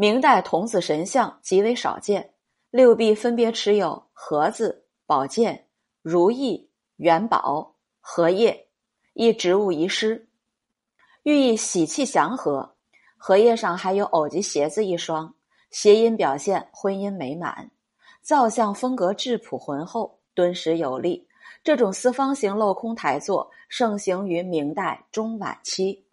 明代童子神像极为少见六臂分别持有盒子宝剑如意元宝荷叶一植物遗失。寓意喜气祥和荷叶上还有藕及鞋子一双谐音表现婚姻美满造像风格质朴浑厚敦实有力。这种四方形镂空台座盛行于明代中晚期。